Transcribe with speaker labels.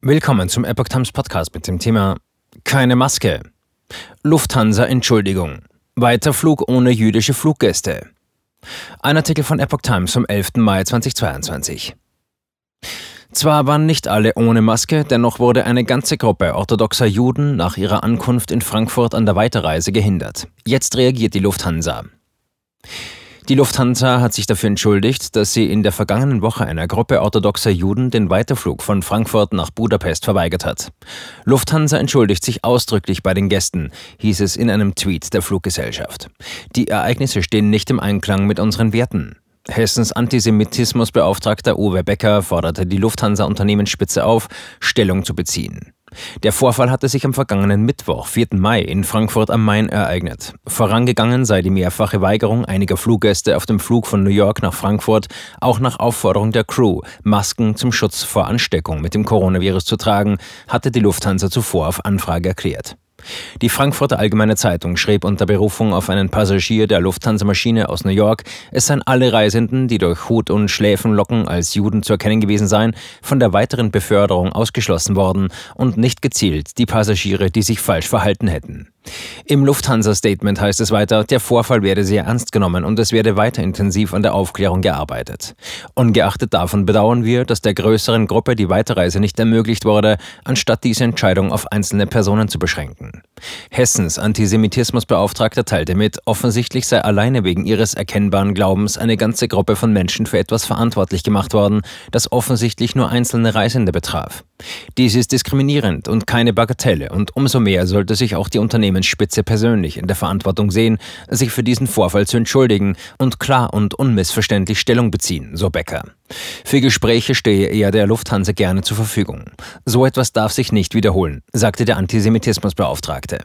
Speaker 1: Willkommen zum Epoch Times Podcast mit dem Thema Keine Maske. Lufthansa Entschuldigung. Weiter Flug ohne jüdische Fluggäste. Ein Artikel von Epoch Times vom 11. Mai 2022. Zwar waren nicht alle ohne Maske, dennoch wurde eine ganze Gruppe orthodoxer Juden nach ihrer Ankunft in Frankfurt an der Weiterreise gehindert. Jetzt reagiert die Lufthansa. Die Lufthansa hat sich dafür entschuldigt, dass sie in der vergangenen Woche einer Gruppe orthodoxer Juden den Weiterflug von Frankfurt nach Budapest verweigert hat. Lufthansa entschuldigt sich ausdrücklich bei den Gästen, hieß es in einem Tweet der Fluggesellschaft. Die Ereignisse stehen nicht im Einklang mit unseren Werten. Hessens Antisemitismusbeauftragter Uwe Becker forderte die Lufthansa-Unternehmensspitze auf, Stellung zu beziehen. Der Vorfall hatte sich am vergangenen Mittwoch, 4. Mai, in Frankfurt am Main ereignet. Vorangegangen sei die mehrfache Weigerung einiger Fluggäste auf dem Flug von New York nach Frankfurt, auch nach Aufforderung der Crew, Masken zum Schutz vor Ansteckung mit dem Coronavirus zu tragen, hatte die Lufthansa zuvor auf Anfrage erklärt. Die Frankfurter Allgemeine Zeitung schrieb unter Berufung auf einen Passagier der Lufthansa-Maschine aus New York, es seien alle Reisenden, die durch Hut und Schläfenlocken als Juden zu erkennen gewesen seien, von der weiteren Beförderung ausgeschlossen worden und nicht gezielt die Passagiere, die sich falsch verhalten hätten. Im Lufthansa-Statement heißt es weiter, der Vorfall werde sehr ernst genommen und es werde weiter intensiv an der Aufklärung gearbeitet. Ungeachtet davon bedauern wir, dass der größeren Gruppe die Weiterreise nicht ermöglicht wurde, anstatt diese Entscheidung auf einzelne Personen zu beschränken. Hessens Antisemitismusbeauftragter teilte mit, offensichtlich sei alleine wegen ihres erkennbaren Glaubens eine ganze Gruppe von Menschen für etwas verantwortlich gemacht worden, das offensichtlich nur einzelne Reisende betraf. Dies ist diskriminierend und keine Bagatelle und umso mehr sollte sich auch die Unternehmensspitze persönlich in der Verantwortung sehen, sich für diesen Vorfall zu entschuldigen und klar und unmissverständlich Stellung beziehen, so Becker. Für Gespräche stehe er der Lufthansa gerne zur Verfügung. So etwas darf sich nicht wiederholen, sagte der Antisemitismusbeauftragte.